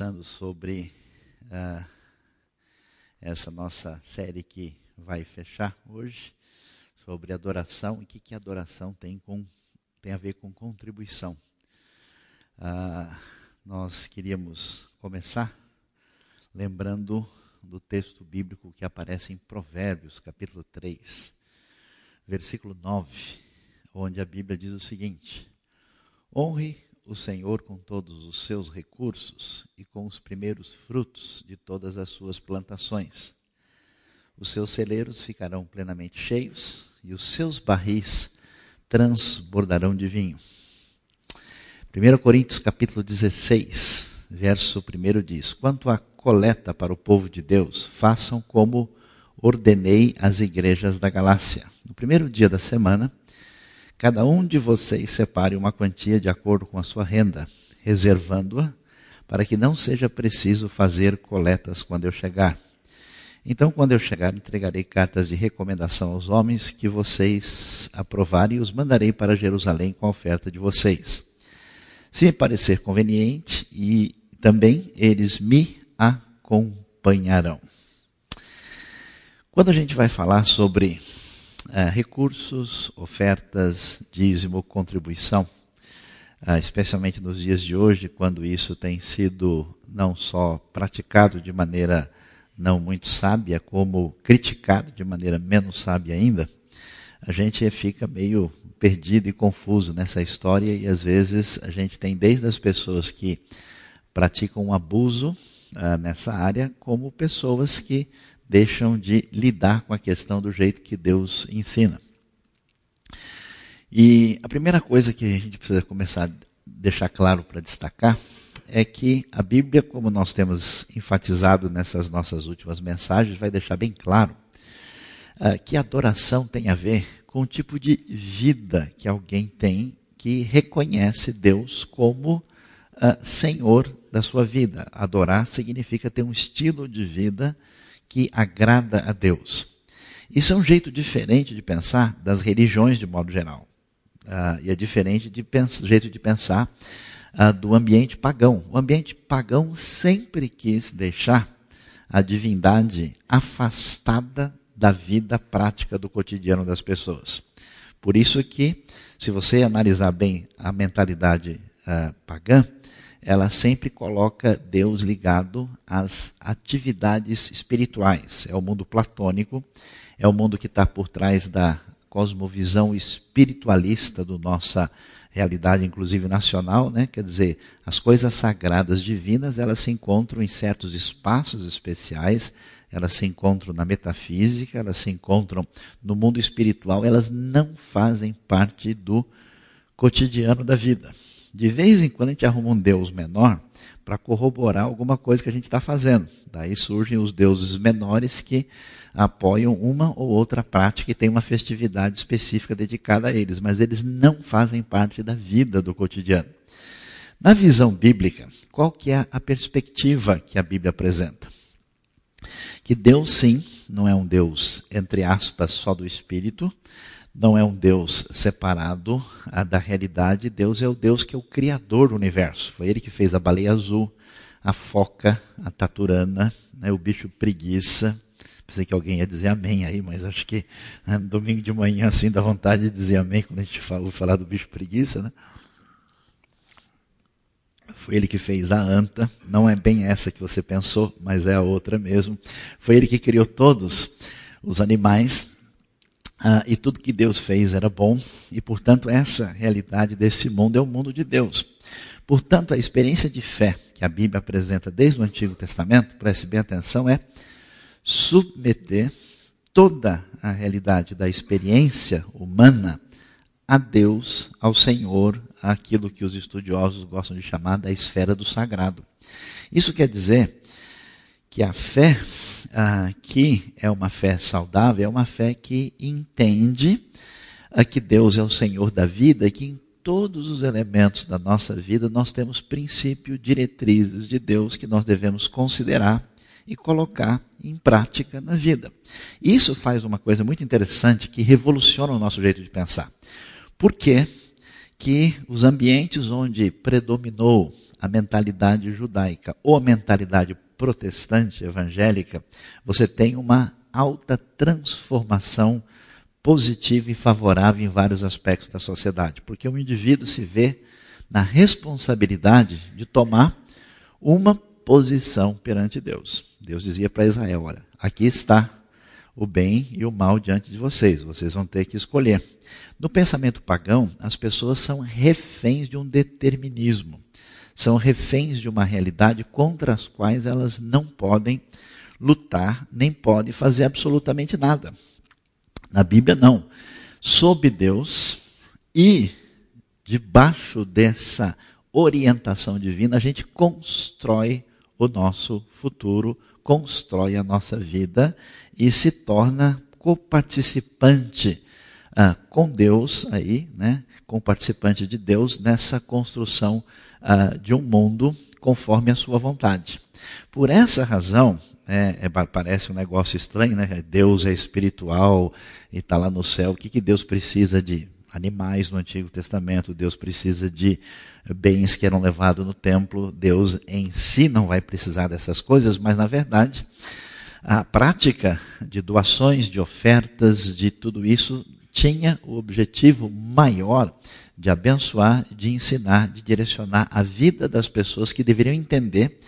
pensando sobre uh, essa nossa série que vai fechar hoje, sobre adoração e o que, que adoração tem, com, tem a ver com contribuição. Uh, nós queríamos começar lembrando do texto bíblico que aparece em Provérbios, capítulo 3, versículo 9, onde a Bíblia diz o seguinte: Honre o Senhor com todos os seus recursos e com os primeiros frutos de todas as suas plantações. Os seus celeiros ficarão plenamente cheios e os seus barris transbordarão de vinho. 1 Coríntios capítulo 16, verso 1 diz: Quanto à coleta para o povo de Deus, façam como ordenei às igrejas da Galácia. No primeiro dia da semana, Cada um de vocês separe uma quantia de acordo com a sua renda, reservando-a para que não seja preciso fazer coletas quando eu chegar. Então, quando eu chegar, entregarei cartas de recomendação aos homens que vocês aprovarem e os mandarei para Jerusalém com a oferta de vocês. Se me parecer conveniente, e também eles me acompanharão. Quando a gente vai falar sobre recursos, ofertas, dízimo, contribuição, uh, especialmente nos dias de hoje, quando isso tem sido não só praticado de maneira não muito sábia, como criticado de maneira menos sábia ainda, a gente fica meio perdido e confuso nessa história e às vezes a gente tem desde as pessoas que praticam um abuso uh, nessa área, como pessoas que deixam de lidar com a questão do jeito que Deus ensina. E a primeira coisa que a gente precisa começar a deixar claro para destacar é que a Bíblia, como nós temos enfatizado nessas nossas últimas mensagens, vai deixar bem claro uh, que adoração tem a ver com o tipo de vida que alguém tem que reconhece Deus como uh, Senhor da sua vida. Adorar significa ter um estilo de vida que agrada a Deus. Isso é um jeito diferente de pensar das religiões de modo geral. Uh, e é diferente de jeito de pensar uh, do ambiente pagão. O ambiente pagão sempre quis deixar a divindade afastada da vida prática do cotidiano das pessoas. Por isso que, se você analisar bem a mentalidade uh, pagã, ela sempre coloca Deus ligado às atividades espirituais. É o mundo platônico, é o mundo que está por trás da cosmovisão espiritualista do nossa realidade, inclusive nacional, né? Quer dizer, as coisas sagradas divinas elas se encontram em certos espaços especiais, elas se encontram na metafísica, elas se encontram no mundo espiritual, elas não fazem parte do cotidiano da vida. De vez em quando a gente arruma um Deus menor para corroborar alguma coisa que a gente está fazendo. Daí surgem os deuses menores que apoiam uma ou outra prática e tem uma festividade específica dedicada a eles, mas eles não fazem parte da vida do cotidiano. Na visão bíblica, qual que é a perspectiva que a Bíblia apresenta? Que Deus sim, não é um Deus entre aspas só do espírito, não é um Deus separado da realidade. Deus é o Deus que é o criador do universo. Foi ele que fez a baleia azul, a foca, a taturana, né, o bicho preguiça. Pensei que alguém ia dizer amém aí, mas acho que né, domingo de manhã assim dá vontade de dizer amém quando a gente fala, falar do bicho preguiça, né? Foi ele que fez a anta, não é bem essa que você pensou, mas é a outra mesmo. Foi ele que criou todos os animais ah, e tudo que Deus fez era bom, e portanto, essa realidade desse mundo é o mundo de Deus. Portanto, a experiência de fé que a Bíblia apresenta desde o Antigo Testamento, preste bem atenção, é submeter toda a realidade da experiência humana a Deus, ao Senhor, aquilo que os estudiosos gostam de chamar da esfera do sagrado. Isso quer dizer que a fé ah, que é uma fé saudável, é uma fé que entende ah, que Deus é o Senhor da vida e que em todos os elementos da nossa vida nós temos princípio, diretrizes de Deus que nós devemos considerar e colocar em prática na vida. Isso faz uma coisa muito interessante que revoluciona o nosso jeito de pensar. Por que que os ambientes onde predominou a mentalidade judaica ou a mentalidade protestante, evangélica, você tem uma alta transformação positiva e favorável em vários aspectos da sociedade, porque o indivíduo se vê na responsabilidade de tomar uma posição perante Deus. Deus dizia para Israel: Olha, aqui está o bem e o mal diante de vocês, vocês vão ter que escolher. No pensamento pagão, as pessoas são reféns de um determinismo, são reféns de uma realidade contra as quais elas não podem lutar, nem podem fazer absolutamente nada. Na Bíblia, não. Sob Deus e debaixo dessa orientação divina, a gente constrói o nosso futuro, constrói a nossa vida e se torna coparticipante ah, com Deus aí, né? participante de Deus nessa construção ah, de um mundo conforme a sua vontade. Por essa razão, é, é, parece um negócio estranho, né? Deus é espiritual e está lá no céu. O que, que Deus precisa de animais no Antigo Testamento? Deus precisa de bens que eram levados no templo. Deus em si não vai precisar dessas coisas, mas na verdade a prática de doações, de ofertas, de tudo isso tinha o objetivo maior de abençoar, de ensinar, de direcionar a vida das pessoas que deveriam entender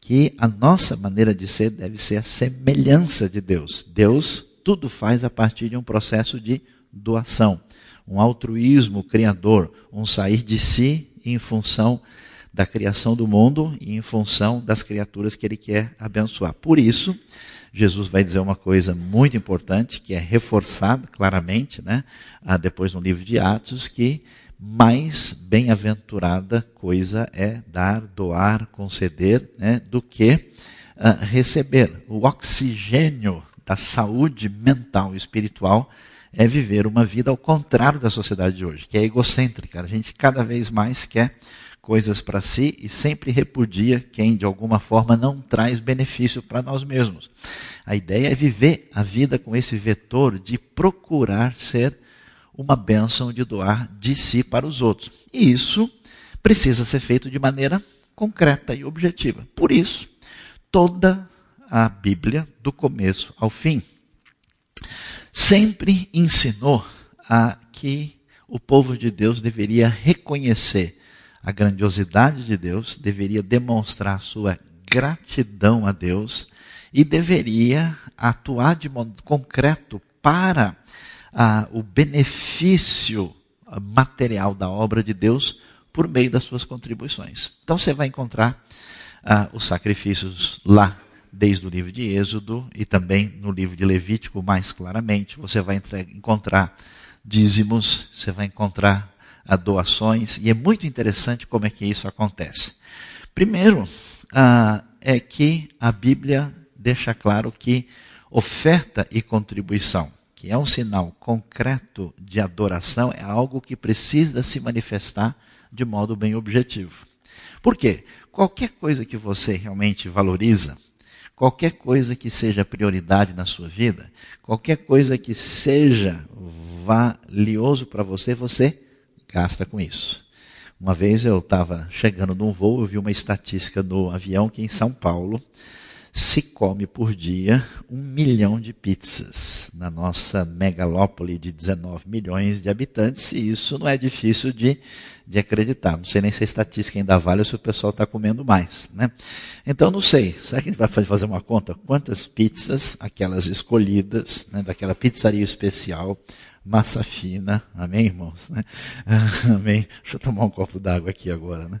que a nossa maneira de ser deve ser a semelhança de Deus. Deus tudo faz a partir de um processo de doação, um altruísmo criador, um sair de si em função da criação do mundo e em função das criaturas que ele quer abençoar. Por isso, Jesus vai dizer uma coisa muito importante, que é reforçada claramente, né, depois no livro de Atos, que mais bem-aventurada coisa é dar, doar, conceder, né, do que uh, receber. O oxigênio da saúde mental e espiritual é viver uma vida ao contrário da sociedade de hoje, que é egocêntrica. A gente cada vez mais quer coisas para si e sempre repudia quem de alguma forma não traz benefício para nós mesmos. A ideia é viver a vida com esse vetor de procurar ser uma bênção de doar de si para os outros. E isso precisa ser feito de maneira concreta e objetiva. Por isso, toda a Bíblia, do começo ao fim, sempre ensinou a que o povo de Deus deveria reconhecer a grandiosidade de Deus, deveria demonstrar sua gratidão a Deus e deveria atuar de modo concreto para ah, o benefício material da obra de Deus por meio das suas contribuições. Então você vai encontrar ah, os sacrifícios lá, desde o livro de Êxodo e também no livro de Levítico, mais claramente. Você vai encontrar dízimos, você vai encontrar ah, doações, e é muito interessante como é que isso acontece. Primeiro, ah, é que a Bíblia deixa claro que oferta e contribuição que é um sinal concreto de adoração, é algo que precisa se manifestar de modo bem objetivo. Por quê? Qualquer coisa que você realmente valoriza, qualquer coisa que seja prioridade na sua vida, qualquer coisa que seja valioso para você, você gasta com isso. Uma vez eu estava chegando num voo, eu vi uma estatística no avião que em São Paulo se come por dia um milhão de pizzas na nossa megalópole de 19 milhões de habitantes, e isso não é difícil de, de acreditar. Não sei nem se a estatística ainda vale ou se o pessoal está comendo mais. Né? Então, não sei. Será que a gente vai fazer uma conta? Quantas pizzas, aquelas escolhidas, né, daquela pizzaria especial, massa fina, amém, irmãos? Né? Amém. Deixa eu tomar um copo d'água aqui agora. Né?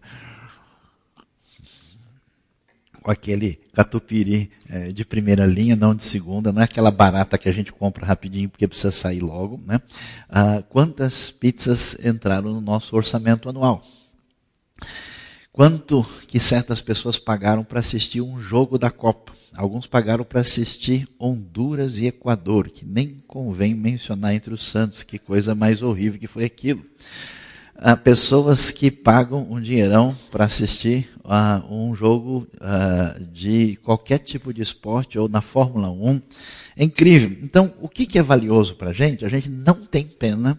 Com aquele catupiry é, de primeira linha, não de segunda, não é aquela barata que a gente compra rapidinho porque precisa sair logo. Né? Ah, quantas pizzas entraram no nosso orçamento anual? Quanto que certas pessoas pagaram para assistir um jogo da Copa? Alguns pagaram para assistir Honduras e Equador, que nem convém mencionar entre os santos, que coisa mais horrível que foi aquilo uh, pessoas que pagam um dinheirão para assistir uh, um jogo uh, de qualquer tipo de esporte ou na Fórmula 1. É incrível. Então, o que, que é valioso para a gente? A gente não tem pena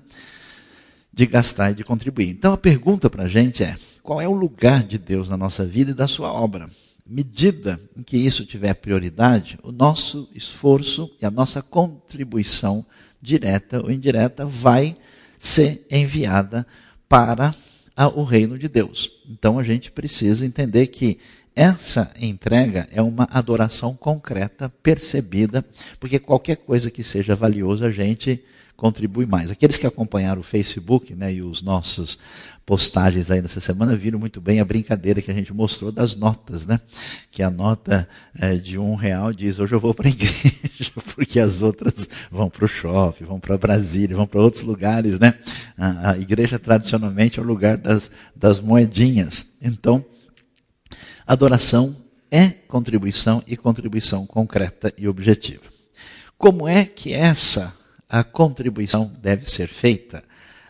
de gastar e de contribuir. Então a pergunta para a gente é: qual é o lugar de Deus na nossa vida e da sua obra? Medida em que isso tiver prioridade, o nosso esforço e a nossa contribuição, direta ou indireta, vai ser enviada para o reino de Deus. Então a gente precisa entender que essa entrega é uma adoração concreta, percebida, porque qualquer coisa que seja valiosa a gente contribui mais. Aqueles que acompanharam o Facebook né, e os nossos postagens aí nessa semana viram muito bem a brincadeira que a gente mostrou das notas, né? Que a nota é, de um real diz hoje eu vou para a igreja, porque as outras vão para o shopping, vão para Brasília, vão para outros lugares, né? A, a, igreja tradicionalmente é o lugar das, das moedinhas. Então, Adoração é contribuição e contribuição concreta e objetiva. Como é que essa a contribuição deve ser feita?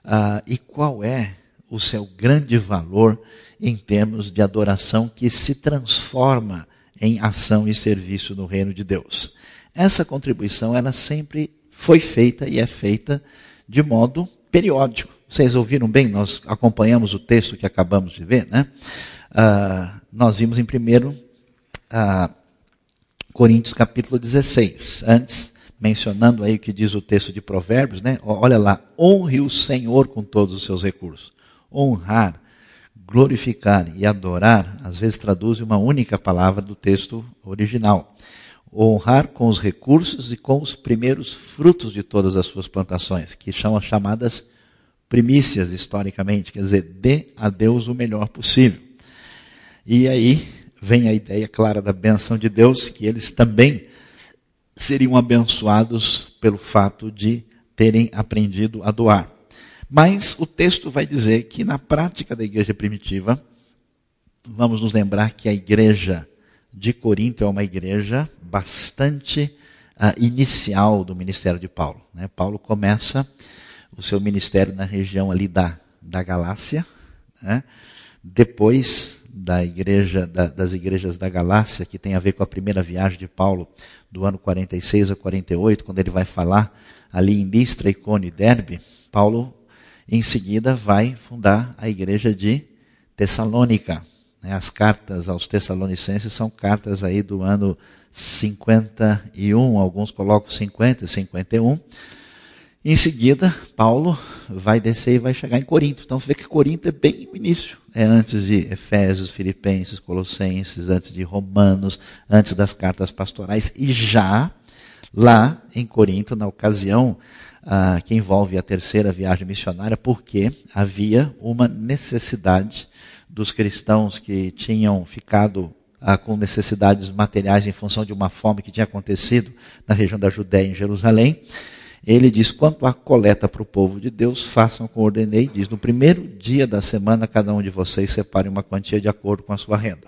Uh, e qual é o seu grande valor em termos de adoração que se transforma em ação e serviço no reino de Deus? Essa contribuição ela sempre foi feita e é feita de modo periódico. Vocês ouviram bem? Nós acompanhamos o texto que acabamos de ver, né? Uh, nós vimos em primeiro uh, Coríntios capítulo 16. Antes, mencionando aí o que diz o texto de Provérbios, né? Olha lá, honre o Senhor com todos os seus recursos. Honrar, glorificar e adorar, às vezes traduz uma única palavra do texto original. Honrar com os recursos e com os primeiros frutos de todas as suas plantações, que são as chamadas primícias historicamente, quer dizer, dê a Deus o melhor possível. E aí vem a ideia clara da benção de Deus, que eles também seriam abençoados pelo fato de terem aprendido a doar. Mas o texto vai dizer que na prática da igreja primitiva, vamos nos lembrar que a igreja de Corinto é uma igreja bastante uh, inicial do ministério de Paulo. Né? Paulo começa o seu ministério na região ali da, da Galácia, né? depois da igreja, da, das igrejas da Galácia, que tem a ver com a primeira viagem de Paulo do ano 46 a 48, quando ele vai falar ali em Listra, Icônio e Derbe, Paulo em seguida vai fundar a igreja de Tessalônica. Né? As cartas aos Tessalonicenses são cartas aí do ano 51, alguns colocam 50, 51. Em seguida, Paulo vai descer e vai chegar em Corinto. Então você vê que Corinto é bem o início. É antes de Efésios, Filipenses, Colossenses, antes de Romanos, antes das cartas pastorais. E já lá em Corinto, na ocasião ah, que envolve a terceira viagem missionária, porque havia uma necessidade dos cristãos que tinham ficado ah, com necessidades materiais em função de uma fome que tinha acontecido na região da Judéia em Jerusalém ele diz: quanto à coleta para o povo de Deus, façam como ordenei. Diz: no primeiro dia da semana, cada um de vocês separe uma quantia de acordo com a sua renda.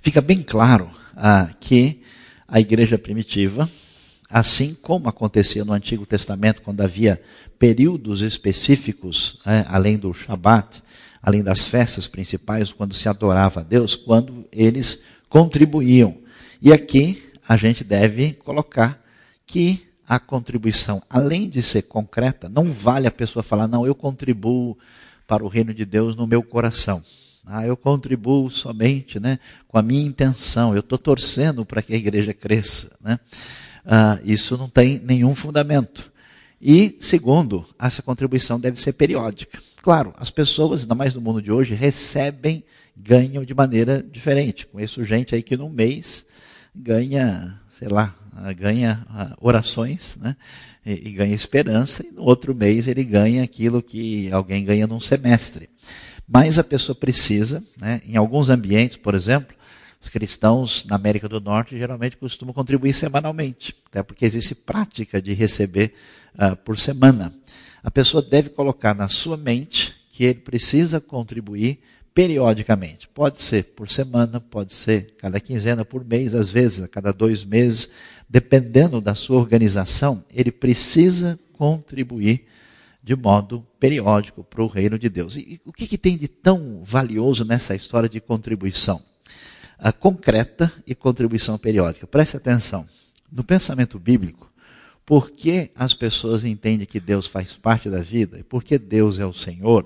Fica bem claro ah, que a igreja primitiva, assim como acontecia no Antigo Testamento, quando havia períodos específicos, é, além do Shabat, além das festas principais, quando se adorava a Deus, quando eles contribuíam. E aqui a gente deve colocar que a contribuição, além de ser concreta, não vale a pessoa falar, não, eu contribuo para o reino de Deus no meu coração. Ah, eu contribuo somente né, com a minha intenção, eu estou torcendo para que a igreja cresça. Né? Ah, isso não tem nenhum fundamento. E, segundo, essa contribuição deve ser periódica. Claro, as pessoas, ainda mais no mundo de hoje, recebem, ganham de maneira diferente. Conheço gente aí que num mês ganha, sei lá, ganha ah, orações né? E, e, ganha esperança, e no outro mês ele ganha aquilo que alguém ganha num semestre. Mas a pessoa precisa, né? em alguns ambientes, por exemplo, os cristãos na América do Norte geralmente costumam contribuir semanalmente, até porque existe prática de receber uh, por semana. A pessoa deve colocar na sua mente que ele precisa contribuir periodicamente. Pode ser por semana, pode ser cada quinzena, por mês, às vezes a cada dois meses, dependendo da sua organização, ele precisa contribuir de modo periódico para o reino de Deus. E o que, que tem de tão valioso nessa história de contribuição? A concreta e contribuição periódica. Preste atenção. No pensamento bíblico, por que as pessoas entendem que Deus faz parte da vida e por que Deus é o Senhor,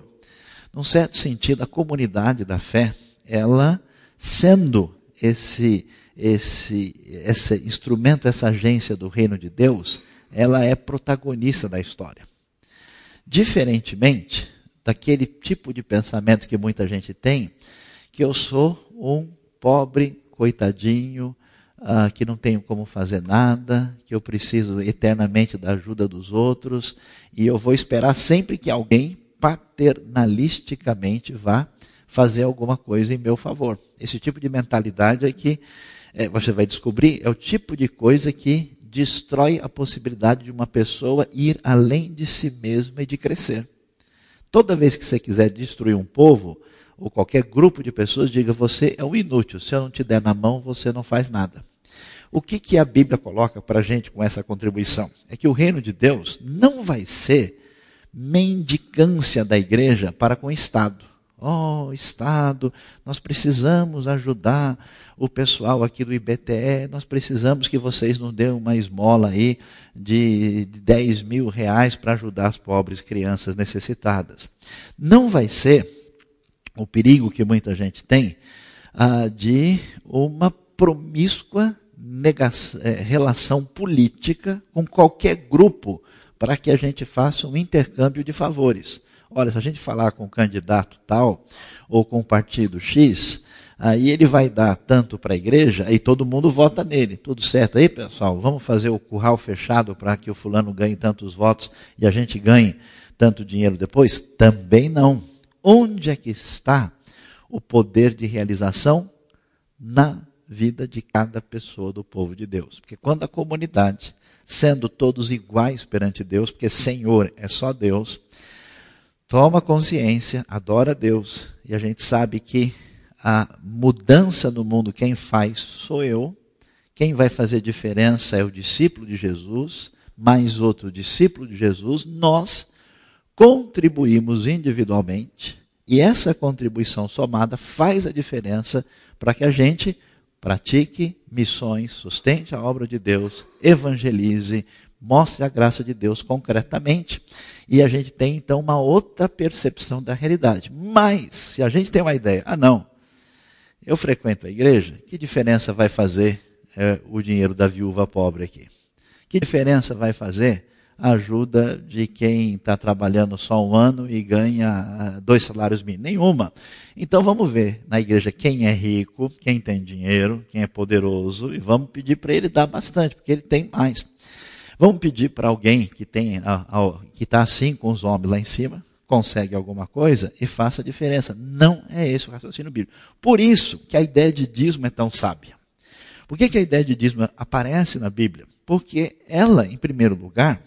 num certo sentido, a comunidade da fé, ela sendo esse, esse, esse instrumento, essa agência do reino de Deus, ela é protagonista da história. Diferentemente daquele tipo de pensamento que muita gente tem, que eu sou um pobre coitadinho, uh, que não tenho como fazer nada, que eu preciso eternamente da ajuda dos outros, e eu vou esperar sempre que alguém paternalisticamente vá fazer alguma coisa em meu favor. Esse tipo de mentalidade é que é, você vai descobrir, é o tipo de coisa que destrói a possibilidade de uma pessoa ir além de si mesma e de crescer. Toda vez que você quiser destruir um povo, ou qualquer grupo de pessoas, diga: você é um inútil, se eu não te der na mão, você não faz nada. O que, que a Bíblia coloca para a gente com essa contribuição? É que o reino de Deus não vai ser mendicância da igreja para com o Estado. Oh, Estado, nós precisamos ajudar o pessoal aqui do IBTE, nós precisamos que vocês nos dêem uma esmola aí de 10 mil reais para ajudar as pobres crianças necessitadas. Não vai ser o perigo que muita gente tem ah, de uma promíscua negação, é, relação política com qualquer grupo para que a gente faça um intercâmbio de favores. Olha, se a gente falar com o candidato tal ou com o partido X, aí ele vai dar tanto para a igreja e todo mundo vota nele. Tudo certo aí, pessoal? Vamos fazer o curral fechado para que o fulano ganhe tantos votos e a gente ganhe tanto dinheiro depois? Também não. Onde é que está o poder de realização? Na vida de cada pessoa do povo de Deus. Porque quando a comunidade, sendo todos iguais perante Deus, porque Senhor é só Deus, toma consciência, adora Deus, e a gente sabe que a mudança no mundo quem faz sou eu, quem vai fazer diferença é o discípulo de Jesus, mais outro discípulo de Jesus, nós contribuímos individualmente, e essa contribuição somada faz a diferença para que a gente pratique missões, sustente a obra de Deus, evangelize, mostre a graça de Deus concretamente. E a gente tem então uma outra percepção da realidade. Mas, se a gente tem uma ideia, ah, não, eu frequento a igreja, que diferença vai fazer é, o dinheiro da viúva pobre aqui? Que diferença vai fazer ajuda de quem está trabalhando só um ano e ganha ah, dois salários mínimos? Nenhuma. Então vamos ver na igreja quem é rico, quem tem dinheiro, quem é poderoso, e vamos pedir para ele dar bastante, porque ele tem mais. Vamos pedir para alguém que que está assim com os homens lá em cima, consegue alguma coisa e faça a diferença. Não é esse o raciocínio bíblico. Por isso que a ideia de dízimo é tão sábia. Por que, que a ideia de dízimo aparece na Bíblia? Porque ela, em primeiro lugar,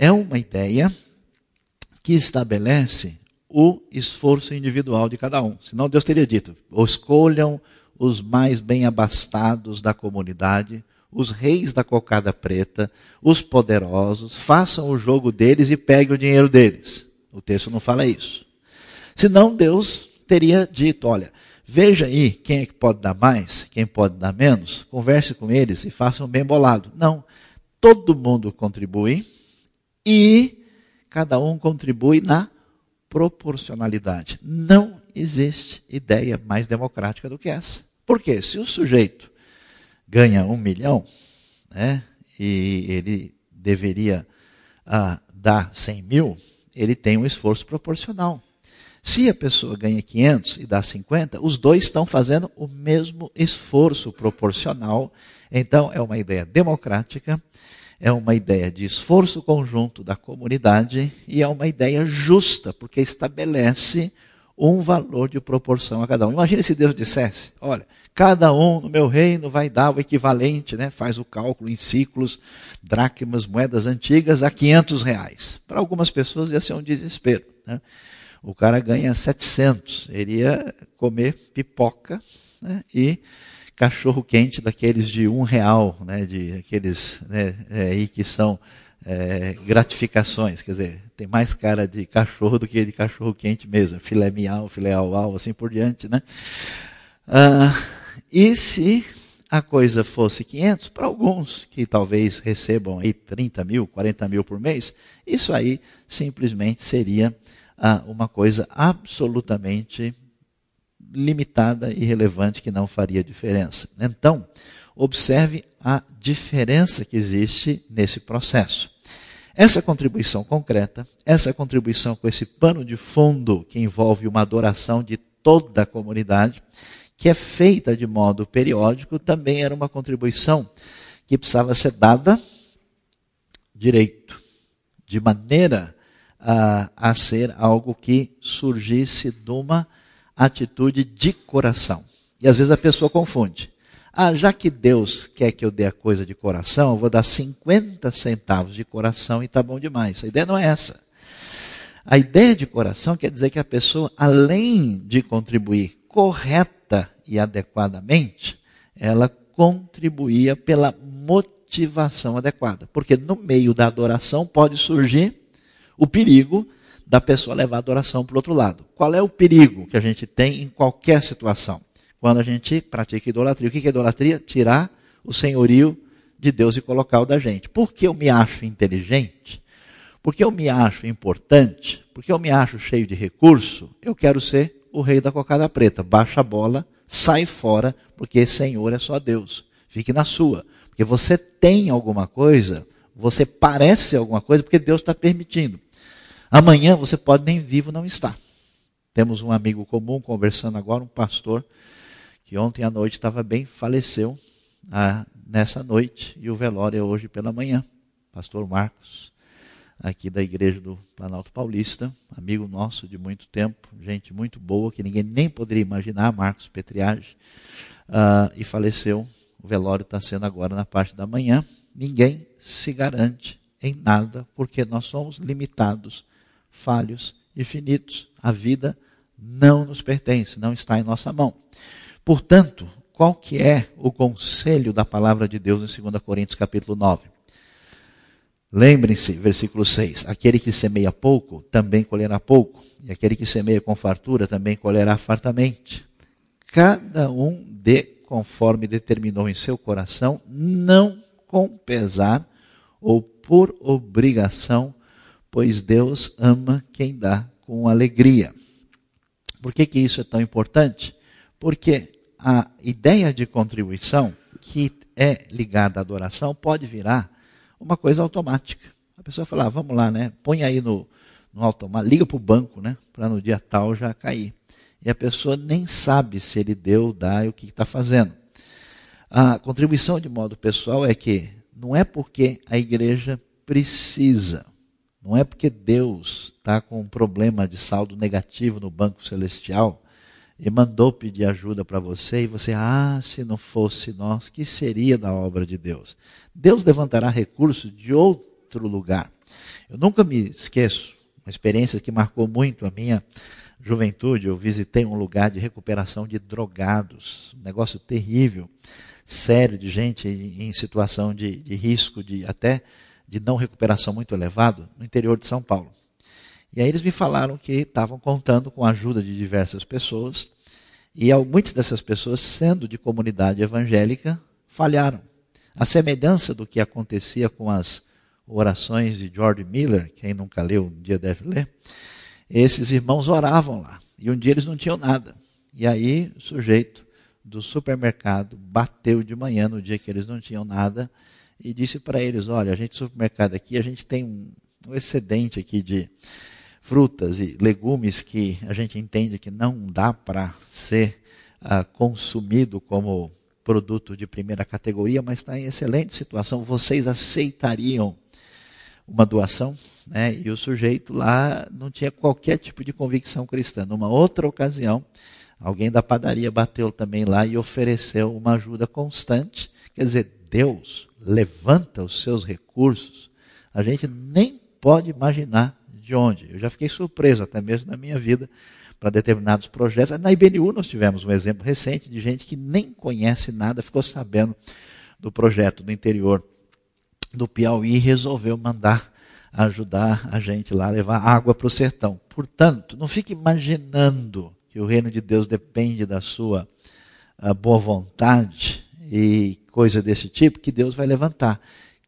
é uma ideia que estabelece o esforço individual de cada um. Senão Deus teria dito: escolham os mais bem abastados da comunidade, os reis da cocada preta, os poderosos, façam o jogo deles e peguem o dinheiro deles. O texto não fala isso. Senão Deus teria dito: olha, veja aí quem é que pode dar mais, quem pode dar menos, converse com eles e façam bem bolado. Não. Todo mundo contribui e cada um contribui na proporcionalidade. Não existe ideia mais democrática do que essa. Por quê? Se o sujeito ganha um milhão, né, e ele deveria ah, dar 100 mil, ele tem um esforço proporcional. Se a pessoa ganha 500 e dá 50, os dois estão fazendo o mesmo esforço proporcional. Então, é uma ideia democrática, é uma ideia de esforço conjunto da comunidade e é uma ideia justa, porque estabelece um valor de proporção a cada um. Imagine se Deus dissesse: olha, cada um no meu reino vai dar o equivalente, né? faz o cálculo em ciclos, dracmas, moedas antigas, a 500 reais. Para algumas pessoas ia ser um desespero. Né? O cara ganha 700, ele ia comer pipoca né? e cachorro quente daqueles de um real, né? de aqueles né? é, aí que são é, gratificações, quer dizer, tem mais cara de cachorro do que de cachorro quente mesmo, filé miau, filé au, au assim por diante, né? Ah, e se a coisa fosse 500, para alguns que talvez recebam aí 30 mil, 40 mil por mês, isso aí simplesmente seria ah, uma coisa absolutamente limitada e relevante que não faria diferença. Então, observe a diferença que existe nesse processo. Essa contribuição concreta, essa contribuição com esse pano de fundo que envolve uma adoração de toda a comunidade, que é feita de modo periódico, também era uma contribuição que precisava ser dada direito, de maneira a, a ser algo que surgisse de uma atitude de coração. E às vezes a pessoa confunde. Ah, já que Deus quer que eu dê a coisa de coração, eu vou dar 50 centavos de coração e está bom demais. A ideia não é essa. A ideia de coração quer dizer que a pessoa, além de contribuir correta e adequadamente, ela contribuía pela motivação adequada. Porque no meio da adoração pode surgir o perigo da pessoa levar a adoração para o outro lado. Qual é o perigo que a gente tem em qualquer situação? Quando a gente pratica idolatria. O que é idolatria? Tirar o senhorio de Deus e colocar o da gente. Por que eu me acho inteligente? Porque eu me acho importante? Porque eu me acho cheio de recurso? Eu quero ser o rei da cocada preta. Baixa a bola, sai fora, porque Senhor é só Deus. Fique na sua. Porque você tem alguma coisa, você parece alguma coisa, porque Deus está permitindo. Amanhã você pode nem vivo não estar. Temos um amigo comum conversando agora, um pastor, que ontem à noite estava bem, faleceu ah, nessa noite, e o velório é hoje pela manhã. Pastor Marcos, aqui da igreja do Planalto Paulista, amigo nosso de muito tempo, gente muito boa, que ninguém nem poderia imaginar, Marcos Petriage, ah, e faleceu. O velório está sendo agora na parte da manhã. Ninguém se garante em nada, porque nós somos limitados, falhos e finitos. A vida não nos pertence, não está em nossa mão. Portanto, qual que é o conselho da palavra de Deus em 2 Coríntios capítulo 9? Lembrem-se, versículo 6: aquele que semeia pouco também colherá pouco, e aquele que semeia com fartura também colherá fartamente. Cada um dê conforme determinou em seu coração, não com pesar ou por obrigação, pois Deus ama quem dá com alegria. Por que, que isso é tão importante? Porque a ideia de contribuição, que é ligada à adoração, pode virar uma coisa automática. A pessoa fala, ah, vamos lá, né? Põe aí no, no automático, liga para o banco, né? Para no dia tal já cair. E a pessoa nem sabe se ele deu, dá e o que está fazendo. A contribuição de modo pessoal é que não é porque a igreja precisa, não é porque Deus está com um problema de saldo negativo no banco celestial e mandou pedir ajuda para você, e você, ah, se não fosse nós, que seria da obra de Deus? Deus levantará recursos de outro lugar. Eu nunca me esqueço, uma experiência que marcou muito a minha juventude. Eu visitei um lugar de recuperação de drogados, um negócio terrível, sério, de gente em situação de, de risco, de até de não recuperação muito elevado, no interior de São Paulo. E aí eles me falaram que estavam contando com a ajuda de diversas pessoas, e muitas dessas pessoas, sendo de comunidade evangélica, falharam. A semelhança do que acontecia com as orações de George Miller, quem nunca leu, um dia deve ler, esses irmãos oravam lá. E um dia eles não tinham nada. E aí o sujeito do supermercado bateu de manhã no dia que eles não tinham nada e disse para eles: Olha, a gente, supermercado aqui, a gente tem um, excedente aqui de frutas e legumes que a gente entende que não dá para ser uh, consumido como produto de primeira categoria, mas está em excelente situação. Vocês aceitariam uma doação? Né? E o sujeito lá não tinha qualquer tipo de convicção cristã. Numa outra ocasião, alguém da padaria bateu também lá e ofereceu uma ajuda constante. Quer dizer, Deus levanta os seus recursos. A gente nem pode imaginar de onde. Eu já fiquei surpreso, até mesmo na minha vida, para determinados projetos. Na IBNU nós tivemos um exemplo recente de gente que nem conhece nada, ficou sabendo do projeto do interior do Piauí e resolveu mandar ajudar a gente lá a levar água para o sertão. Portanto, não fique imaginando que o reino de Deus depende da sua boa vontade e coisa desse tipo que Deus vai levantar.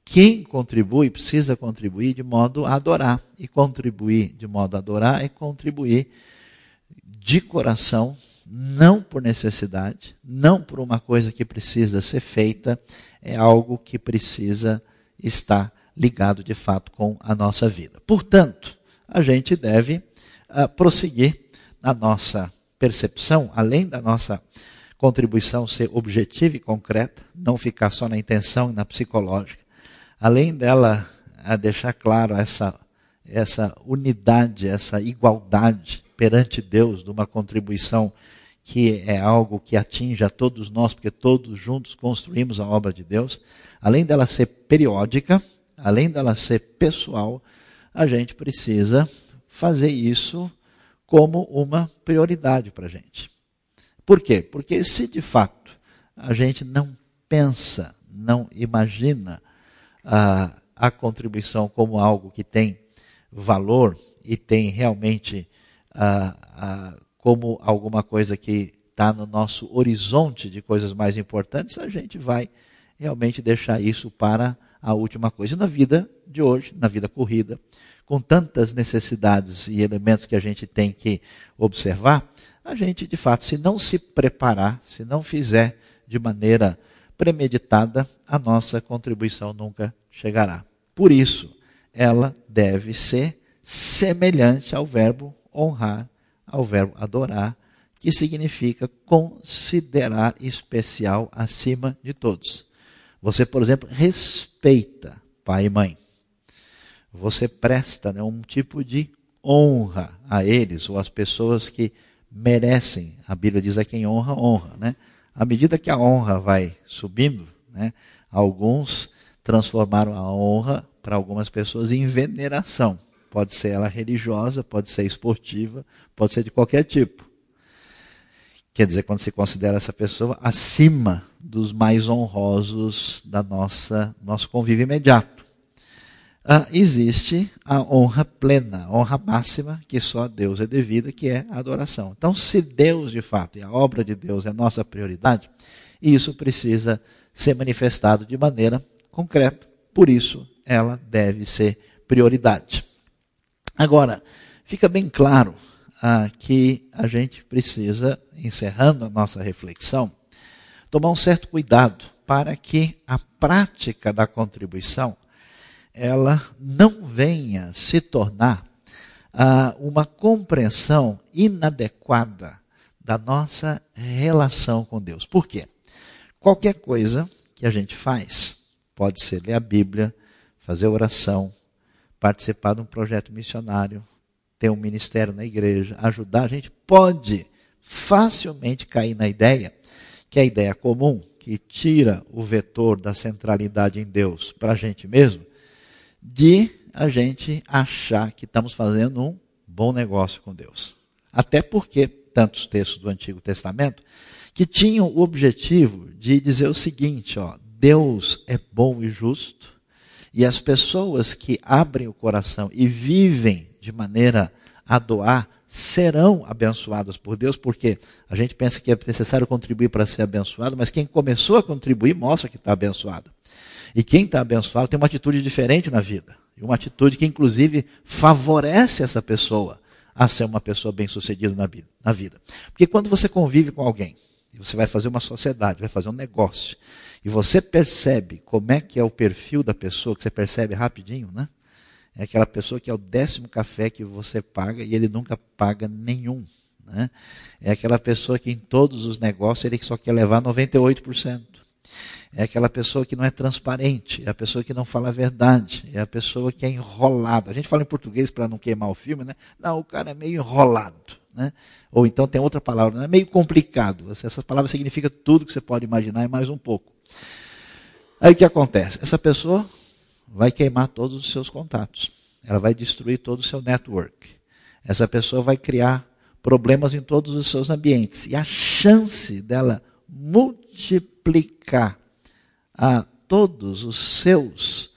Quem contribui precisa contribuir de modo a adorar. E contribuir de modo a adorar é contribuir de coração, não por necessidade, não por uma coisa que precisa ser feita, é algo que precisa estar ligado de fato com a nossa vida. Portanto, a gente deve uh, prosseguir na nossa percepção, além da nossa contribuição ser objetiva e concreta, não ficar só na intenção e na psicológica, além dela a deixar claro essa, essa unidade, essa igualdade perante Deus de uma contribuição que é algo que atinge a todos nós, porque todos juntos construímos a obra de Deus, além dela ser periódica, além dela ser pessoal, a gente precisa fazer isso como uma prioridade para a gente. Por quê? Porque se de fato a gente não pensa, não imagina a, a contribuição como algo que tem valor e tem realmente a, a, como alguma coisa que está no nosso horizonte de coisas mais importantes, a gente vai realmente deixar isso para a última coisa. E na vida de hoje, na vida corrida, com tantas necessidades e elementos que a gente tem que observar, a gente, de fato, se não se preparar, se não fizer de maneira premeditada, a nossa contribuição nunca chegará. Por isso, ela deve ser semelhante ao verbo honrar, ao verbo adorar, que significa considerar especial acima de todos. Você, por exemplo, respeita pai e mãe. Você presta né, um tipo de honra a eles ou às pessoas que merecem. A Bíblia diz a quem honra, honra. Né? À medida que a honra vai subindo, né, alguns transformaram a honra para algumas pessoas em veneração. Pode ser ela religiosa, pode ser esportiva, pode ser de qualquer tipo. Quer dizer, quando se considera essa pessoa acima dos mais honrosos da nossa nosso convívio imediato. Ah, existe a honra plena, a honra máxima, que só a Deus é devida, que é a adoração. Então, se Deus, de fato, e a obra de Deus é nossa prioridade, isso precisa ser manifestado de maneira concreta. Por isso, ela deve ser prioridade. Agora, fica bem claro ah, que a gente precisa, encerrando a nossa reflexão, tomar um certo cuidado para que a prática da contribuição ela não venha se tornar ah, uma compreensão inadequada da nossa relação com Deus. Por quê? Qualquer coisa que a gente faz, pode ser ler a Bíblia, fazer oração, participar de um projeto missionário, ter um ministério na igreja, ajudar, a gente pode facilmente cair na ideia que é a ideia comum, que tira o vetor da centralidade em Deus para a gente mesmo, de a gente achar que estamos fazendo um bom negócio com Deus. Até porque tantos textos do Antigo Testamento que tinham o objetivo de dizer o seguinte, ó, Deus é bom e justo, e as pessoas que abrem o coração e vivem de maneira a doar serão abençoadas por Deus, porque a gente pensa que é necessário contribuir para ser abençoado, mas quem começou a contribuir mostra que está abençoado. E quem está abençoado tem uma atitude diferente na vida. E uma atitude que, inclusive, favorece essa pessoa a ser uma pessoa bem-sucedida na vida. Porque quando você convive com alguém, você vai fazer uma sociedade, vai fazer um negócio, e você percebe como é que é o perfil da pessoa, que você percebe rapidinho, né? É aquela pessoa que é o décimo café que você paga e ele nunca paga nenhum. Né? É aquela pessoa que em todos os negócios ele só quer levar 98% é aquela pessoa que não é transparente, é a pessoa que não fala a verdade, é a pessoa que é enrolada. A gente fala em português para não queimar o filme, né? Não, o cara é meio enrolado. Né? Ou então tem outra palavra, né? é meio complicado. Essa palavra significa tudo que você pode imaginar e mais um pouco. Aí o que acontece? Essa pessoa vai queimar todos os seus contatos. Ela vai destruir todo o seu network. Essa pessoa vai criar problemas em todos os seus ambientes. E a chance dela multiplicar a todos os seus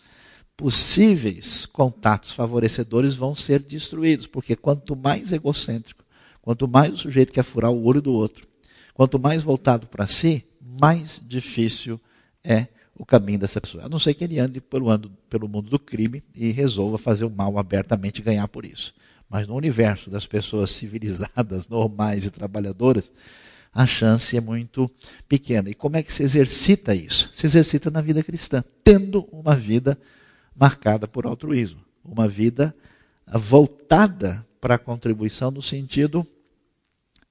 possíveis contatos favorecedores vão ser destruídos, porque quanto mais egocêntrico, quanto mais o sujeito quer furar o olho do outro, quanto mais voltado para si, mais difícil é o caminho dessa pessoa. A não ser que ele ande pelo, ando, pelo mundo do crime e resolva fazer o mal abertamente e ganhar por isso. Mas no universo das pessoas civilizadas, normais e trabalhadoras, a chance é muito pequena. E como é que se exercita isso? Se exercita na vida cristã, tendo uma vida marcada por altruísmo, uma vida voltada para a contribuição no sentido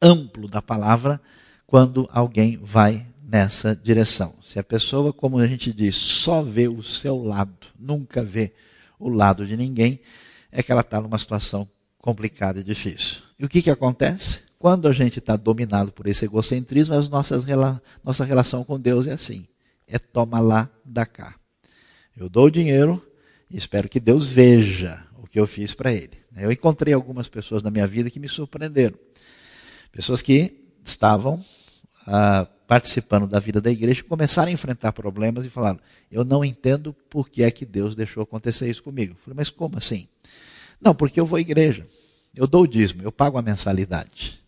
amplo da palavra, quando alguém vai nessa direção. Se a pessoa, como a gente diz, só vê o seu lado, nunca vê o lado de ninguém, é que ela está numa situação complicada e difícil. E o que, que acontece? Quando a gente está dominado por esse egocentrismo, as nossas, nossa relação com Deus é assim: é toma lá, dá cá. Eu dou o dinheiro e espero que Deus veja o que eu fiz para ele. Eu encontrei algumas pessoas na minha vida que me surpreenderam. Pessoas que estavam ah, participando da vida da igreja, começaram a enfrentar problemas e falaram: Eu não entendo por que é que Deus deixou acontecer isso comigo. Eu falei, mas como assim? Não, porque eu vou à igreja, eu dou o dízimo, eu pago a mensalidade,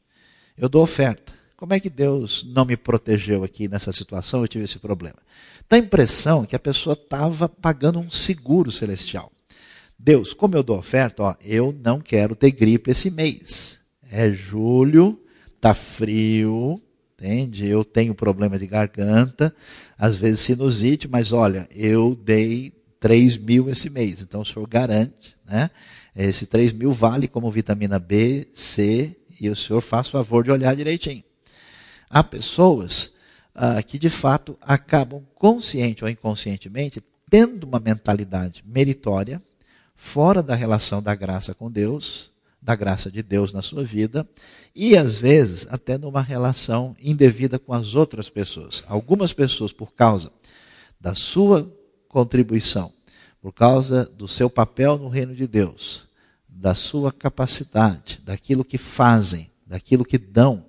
eu dou oferta. Como é que Deus não me protegeu aqui nessa situação? Eu tive esse problema. Dá a impressão que a pessoa estava pagando um seguro celestial. Deus, como eu dou oferta, ó, eu não quero ter gripe esse mês. É julho, tá frio, entende? Eu tenho problema de garganta, às vezes sinusite, mas olha, eu dei 3 mil esse mês, então o senhor garante, né? Esse 3 mil vale como vitamina B, C, e o senhor faz favor de olhar direitinho. Há pessoas ah, que de fato acabam consciente ou inconscientemente tendo uma mentalidade meritória, fora da relação da graça com Deus, da graça de Deus na sua vida e às vezes até numa relação indevida com as outras pessoas. Algumas pessoas, por causa da sua contribuição, por causa do seu papel no reino de Deus, da sua capacidade, daquilo que fazem, daquilo que dão,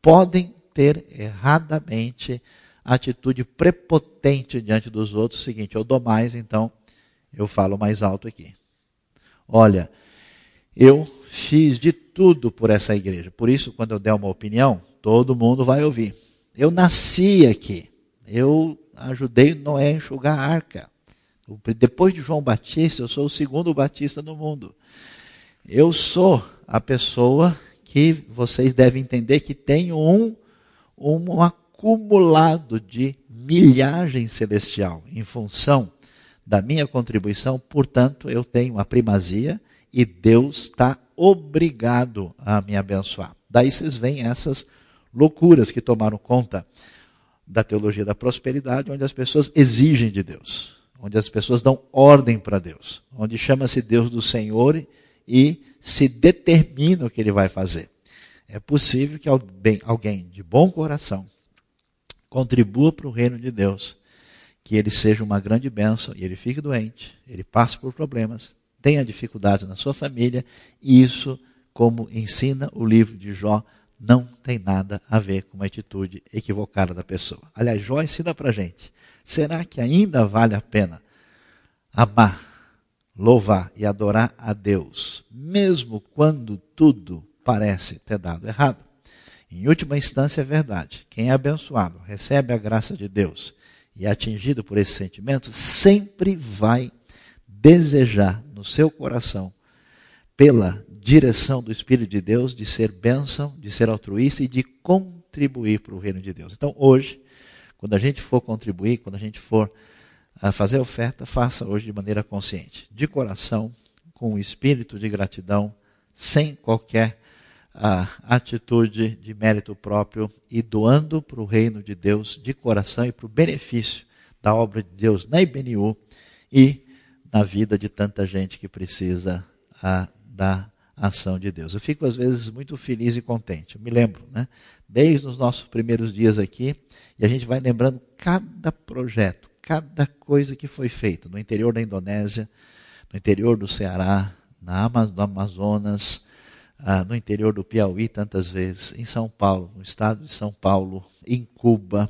podem ter erradamente atitude prepotente diante dos outros, seguinte, eu dou mais, então eu falo mais alto aqui. Olha, eu fiz de tudo por essa igreja. Por isso, quando eu der uma opinião, todo mundo vai ouvir. Eu nasci aqui. Eu ajudei Noé a enxugar a arca. Depois de João Batista, eu sou o segundo Batista no mundo. Eu sou a pessoa que vocês devem entender que tem um, um acumulado de milhagem celestial em função da minha contribuição, portanto, eu tenho a primazia e Deus está obrigado a me abençoar. Daí vocês veem essas loucuras que tomaram conta da teologia da prosperidade, onde as pessoas exigem de Deus, onde as pessoas dão ordem para Deus, onde chama-se Deus do Senhor e se determina o que ele vai fazer. É possível que alguém de bom coração contribua para o reino de Deus, que ele seja uma grande bênção e ele fique doente, ele passe por problemas, tenha dificuldades na sua família, e isso, como ensina o livro de Jó, não tem nada a ver com uma atitude equivocada da pessoa. Aliás, Jó ensina para a gente: será que ainda vale a pena amar, louvar e adorar a Deus, mesmo quando tudo parece ter dado errado? Em última instância, é verdade. Quem é abençoado, recebe a graça de Deus e é atingido por esse sentimento, sempre vai desejar no seu coração, pela direção do Espírito de Deus, de ser bênção, de ser altruísta e de contribuir para o reino de Deus. Então, hoje, quando a gente for contribuir, quando a gente for a ah, fazer oferta, faça hoje de maneira consciente, de coração, com o espírito de gratidão, sem qualquer uh, atitude de mérito próprio e doando para o reino de Deus de coração e para o benefício da obra de Deus na IBNU e na vida de tanta gente que precisa a, da ação de Deus. Eu fico às vezes muito feliz e contente. Eu me lembro, né? Desde os nossos primeiros dias aqui, e a gente vai lembrando cada projeto, cada coisa que foi feita no interior da Indonésia, no interior do Ceará, na no Amazonas, ah, no interior do Piauí tantas vezes, em São Paulo, no estado de São Paulo, em Cuba,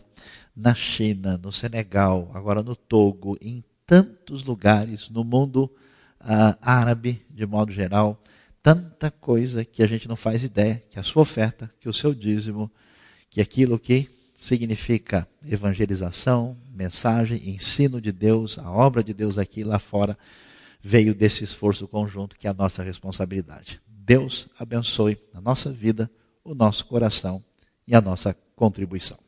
na China, no Senegal, agora no Togo, em tantos lugares no mundo uh, árabe, de modo geral, tanta coisa que a gente não faz ideia, que a sua oferta, que o seu dízimo, que aquilo que significa evangelização, mensagem, ensino de Deus, a obra de Deus aqui e lá fora veio desse esforço conjunto que é a nossa responsabilidade. Deus abençoe a nossa vida, o nosso coração e a nossa contribuição.